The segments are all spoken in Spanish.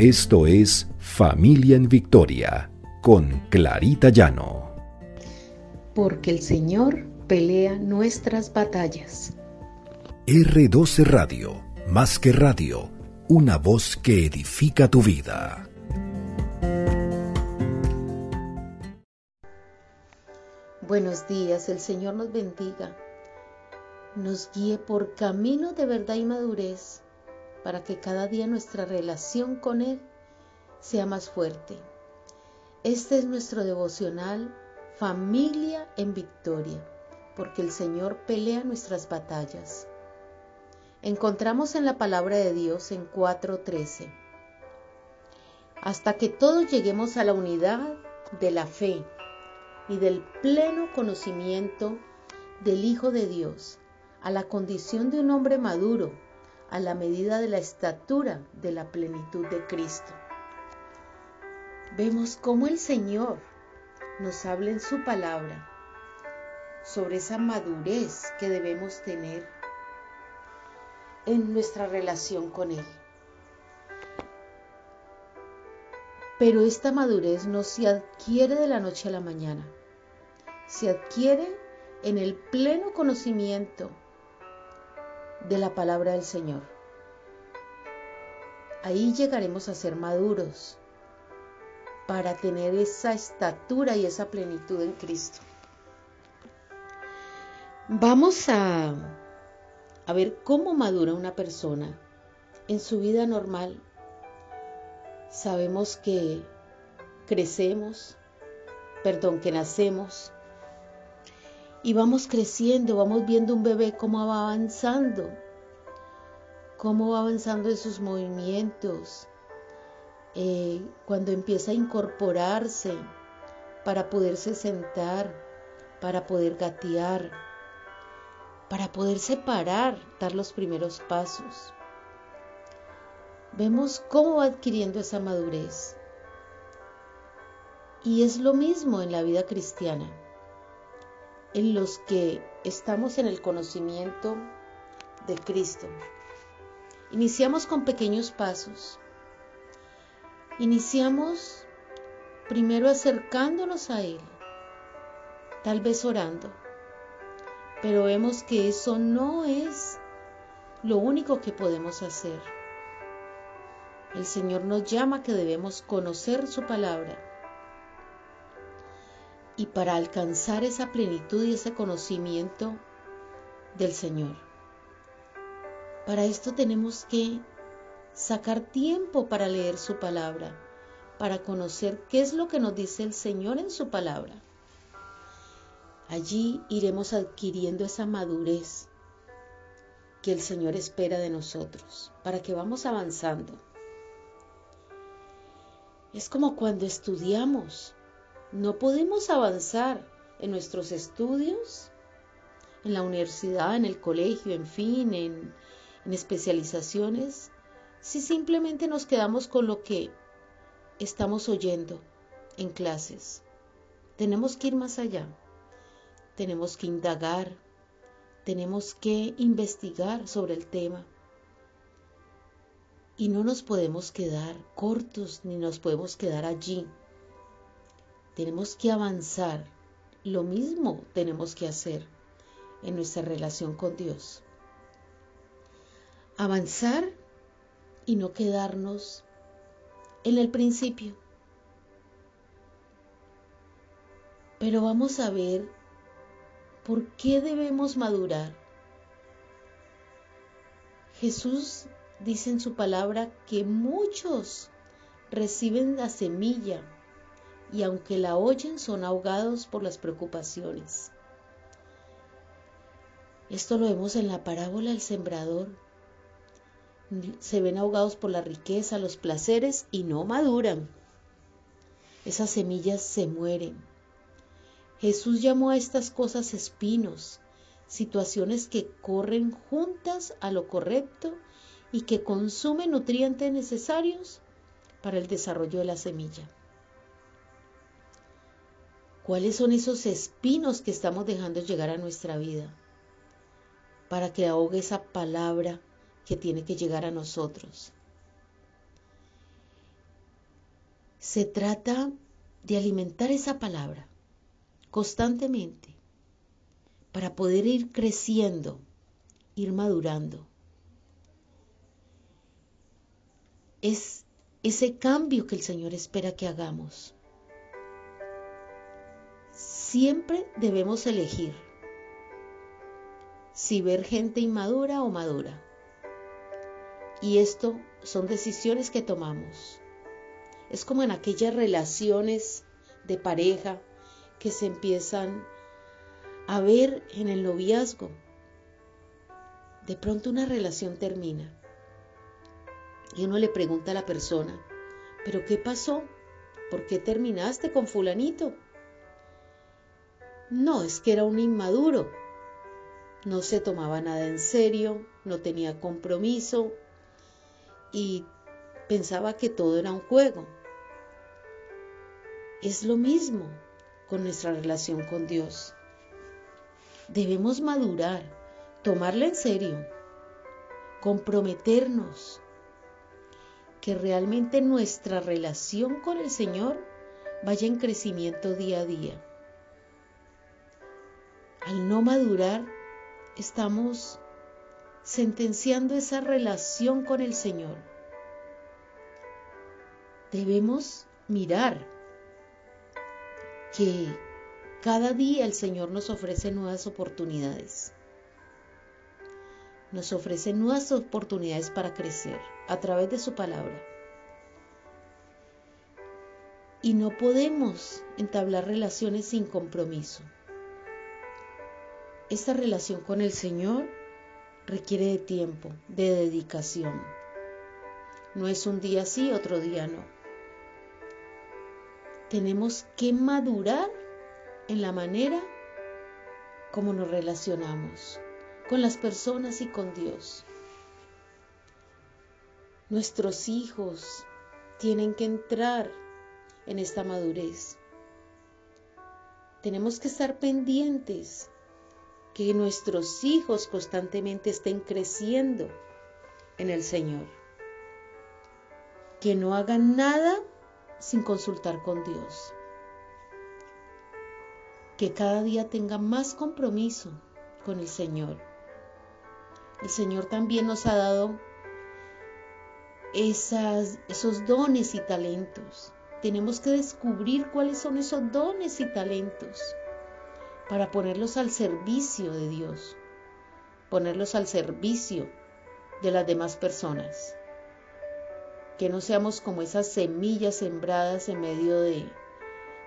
Esto es Familia en Victoria con Clarita Llano. Porque el Señor pelea nuestras batallas. R12 Radio, más que radio, una voz que edifica tu vida. Buenos días, el Señor nos bendiga, nos guíe por camino de verdad y madurez para que cada día nuestra relación con Él sea más fuerte. Este es nuestro devocional Familia en Victoria, porque el Señor pelea nuestras batallas. Encontramos en la palabra de Dios en 4.13, hasta que todos lleguemos a la unidad de la fe y del pleno conocimiento del Hijo de Dios, a la condición de un hombre maduro, a la medida de la estatura de la plenitud de Cristo. Vemos cómo el Señor nos habla en su palabra sobre esa madurez que debemos tener en nuestra relación con Él. Pero esta madurez no se adquiere de la noche a la mañana, se adquiere en el pleno conocimiento de la palabra del Señor. Ahí llegaremos a ser maduros para tener esa estatura y esa plenitud en Cristo. Vamos a, a ver cómo madura una persona en su vida normal. Sabemos que crecemos, perdón, que nacemos, y vamos creciendo, vamos viendo un bebé cómo va avanzando, cómo va avanzando en sus movimientos, eh, cuando empieza a incorporarse para poderse sentar, para poder gatear, para poderse parar, dar los primeros pasos. Vemos cómo va adquiriendo esa madurez. Y es lo mismo en la vida cristiana en los que estamos en el conocimiento de Cristo. Iniciamos con pequeños pasos. Iniciamos primero acercándonos a Él, tal vez orando, pero vemos que eso no es lo único que podemos hacer. El Señor nos llama que debemos conocer su palabra y para alcanzar esa plenitud y ese conocimiento del Señor. Para esto tenemos que sacar tiempo para leer su palabra, para conocer qué es lo que nos dice el Señor en su palabra. Allí iremos adquiriendo esa madurez que el Señor espera de nosotros, para que vamos avanzando. Es como cuando estudiamos no podemos avanzar en nuestros estudios, en la universidad, en el colegio, en fin, en, especializaciones, si simplemente nos quedamos con lo que estamos oyendo en clases. Tenemos que ir más allá, tenemos que indagar, tenemos que investigar sobre el tema. Y no nos podemos quedar cortos ni nos podemos quedar allí tenemos que avanzar. Lo mismo tenemos que hacer en nuestra relación con Dios. Avanzar y no quedarnos en el principio. Pero vamos a ver por qué debemos madurar. Jesús dice en su palabra que muchos reciben la semilla y aunque la oyen son ahogados por las preocupaciones. Esto lo vemos en la parábola del sembrador. Se ven ahogados por la riqueza, los placeres y no maduran. Esas semillas se mueren. Jesús llamó a estas cosas espinos, situaciones que corren juntas a lo correcto y que consumen nutrientes necesarios para el desarrollo de la semilla. ¿Cuáles son esos espinos que estamos dejando llegar a nuestra vida para que ahogue esa palabra que tiene que llegar a nosotros? Se trata de alimentar esa palabra constantemente para poder ir creciendo, ir madurando. Es ese cambio que el Señor espera que hagamos. Siempre debemos elegir si ver gente inmadura o madura. Y esto son decisiones que tomamos. Es como en aquellas relaciones de pareja que se empiezan a ver en el noviazgo. De pronto una relación termina y uno le pregunta a la persona, ¿pero qué pasó? ¿Por qué terminaste con fulanito? No, es que era un inmaduro. No se tomaba nada en serio, no tenía compromiso y pensaba que todo era un juego. Es lo mismo con nuestra relación con Dios. Debemos madurar, tomarla en serio, comprometernos, que realmente nuestra relación con el Señor vaya en crecimiento día a día. Al no madurar, estamos sentenciando esa relación con el Señor. Debemos mirar que cada día el Señor nos ofrece nuevas oportunidades. Nos ofrece nuevas oportunidades para crecer a través de su palabra. Y no podemos entablar relaciones sin compromiso. Esta relación con el Señor requiere de tiempo, de dedicación. No es un día sí, otro día no. Tenemos que madurar en la manera como nos relacionamos con las personas y con Dios. Nuestros hijos tienen que entrar en esta madurez. Tenemos que estar pendientes que nuestros hijos constantemente estén creciendo en el Señor. Que no hagan nada sin consultar con Dios. Que cada día tengan más compromiso con el Señor. El Señor también nos ha dado esos dones y talentos. Tenemos que descubrir cuáles son esos dones y talentos para ponerlos al servicio de Dios, ponerlos al servicio de las demás personas. Que no seamos como esas semillas sembradas en medio de,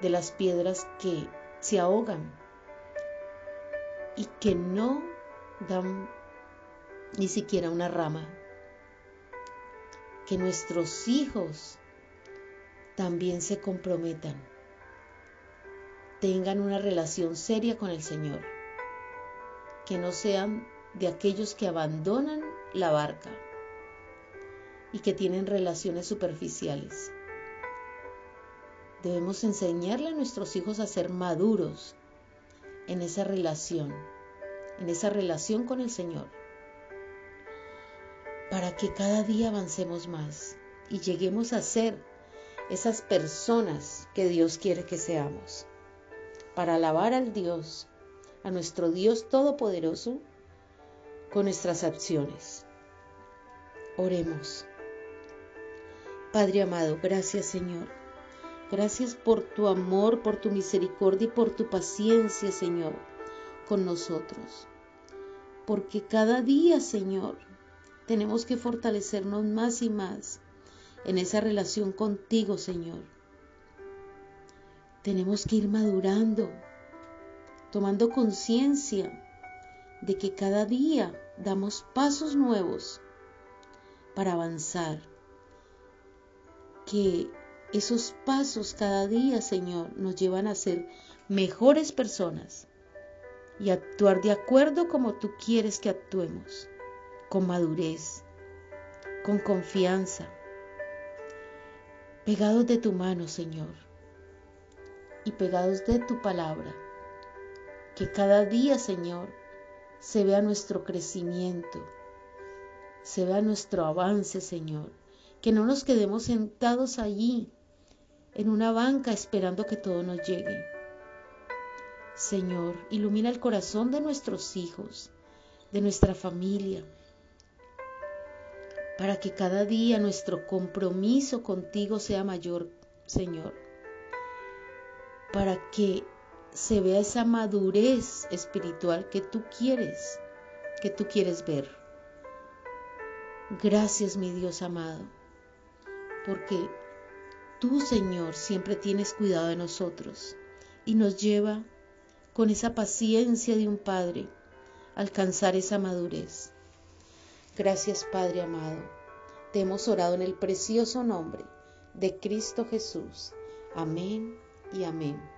de las piedras que se ahogan y que no dan ni siquiera una rama. Que nuestros hijos también se comprometan tengan una relación seria con el Señor, que no sean de aquellos que abandonan la barca y que tienen relaciones superficiales. Debemos enseñarle a nuestros hijos a ser maduros en esa relación, en esa relación con el Señor, para que cada día avancemos más y lleguemos a ser esas personas que Dios quiere que seamos para alabar al Dios, a nuestro Dios Todopoderoso, con nuestras acciones. Oremos. Padre amado, gracias Señor. Gracias por tu amor, por tu misericordia y por tu paciencia, Señor, con nosotros. Porque cada día, Señor, tenemos que fortalecernos más y más en esa relación contigo, Señor tenemos que ir madurando, tomando conciencia de que cada día damos pasos nuevos para avanzar. Que esos pasos cada día, Señor, nos llevan a ser mejores personas y actuar de acuerdo como tú quieres que actuemos, con madurez, con confianza, pegados de tu mano, Señor y pegados de tu palabra. Que cada día, Señor, se vea nuestro crecimiento, se vea nuestro avance, Señor. Que no nos quedemos sentados allí en una banca esperando que todo nos llegue. Señor, ilumina el corazón de nuestros hijos, de nuestra familia, para que cada día nuestro compromiso contigo sea mayor, Señor, para que se vea esa madurez espiritual que tú quieres, que tú quieres ver. Gracias, mi Dios amado, porque tú, Señor, siempre tienes cuidado de nosotros y nos lleva con esa paciencia de un Padre a alcanzar esa madurez. Gracias, Padre amado. Te hemos orado en el precioso nombre de Cristo Jesús. Amén y amén.